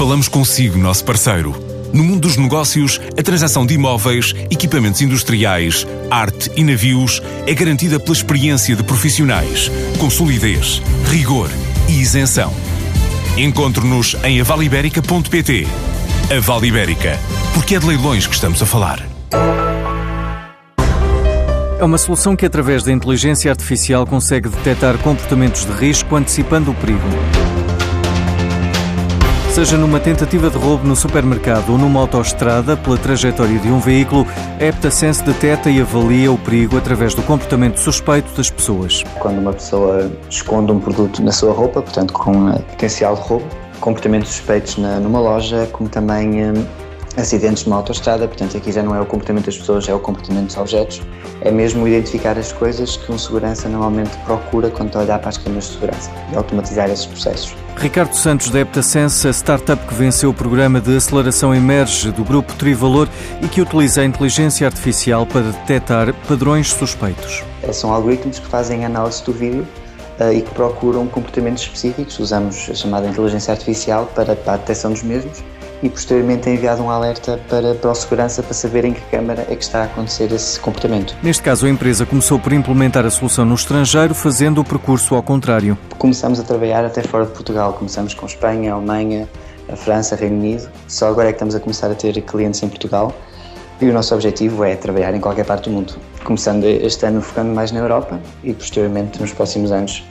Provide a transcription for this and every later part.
Falamos consigo, nosso parceiro. No mundo dos negócios, a transação de imóveis, equipamentos industriais, arte e navios é garantida pela experiência de profissionais, com solidez, rigor e isenção. Encontre-nos em avaliberica.pt. A Vale Ibérica, porque é de leilões que estamos a falar. É uma solução que, através da inteligência artificial, consegue detectar comportamentos de risco antecipando o perigo. Seja numa tentativa de roubo no supermercado ou numa autoestrada pela trajetória de um veículo, a Heptasense detecta e avalia o perigo através do comportamento suspeito das pessoas. Quando uma pessoa esconde um produto na sua roupa, portanto com potencial de roubo, comportamentos suspeitos numa loja, como também hum, acidentes numa autoestrada, portanto aqui já não é o comportamento das pessoas, é o comportamento dos objetos, é mesmo identificar as coisas que um segurança normalmente procura quando está a olhar para as câmaras de segurança e automatizar esses processos. Ricardo Santos da Heptasense, a startup que venceu o programa de aceleração Emerge do grupo Trivalor e que utiliza a inteligência artificial para detectar padrões suspeitos. São algoritmos que fazem análise do vídeo uh, e que procuram comportamentos específicos. Usamos a chamada inteligência artificial para, para a detecção dos mesmos e posteriormente é enviado um alerta para, para o segurança para saber em que câmara é que está a acontecer esse comportamento. Neste caso, a empresa começou por implementar a solução no estrangeiro, fazendo o percurso ao contrário. Começamos a trabalhar até fora de Portugal. Começamos com Espanha, Alemanha, a França, Reino Unido. Só agora é que estamos a começar a ter clientes em Portugal. E o nosso objetivo é trabalhar em qualquer parte do mundo. Começando este ano focando mais na Europa e posteriormente nos próximos anos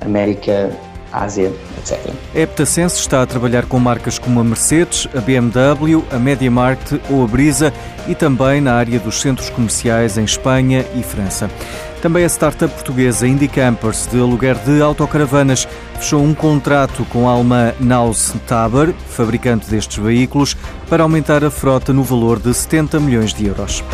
América, Ásia, etc. A Heptasense está a trabalhar com marcas como a Mercedes, a BMW, a MediaMarkt ou a Brisa e também na área dos centros comerciais em Espanha e França. Também a startup portuguesa Indie Campers, de aluguer de autocaravanas, fechou um contrato com a alemã Naus Taber, fabricante destes veículos, para aumentar a frota no valor de 70 milhões de euros.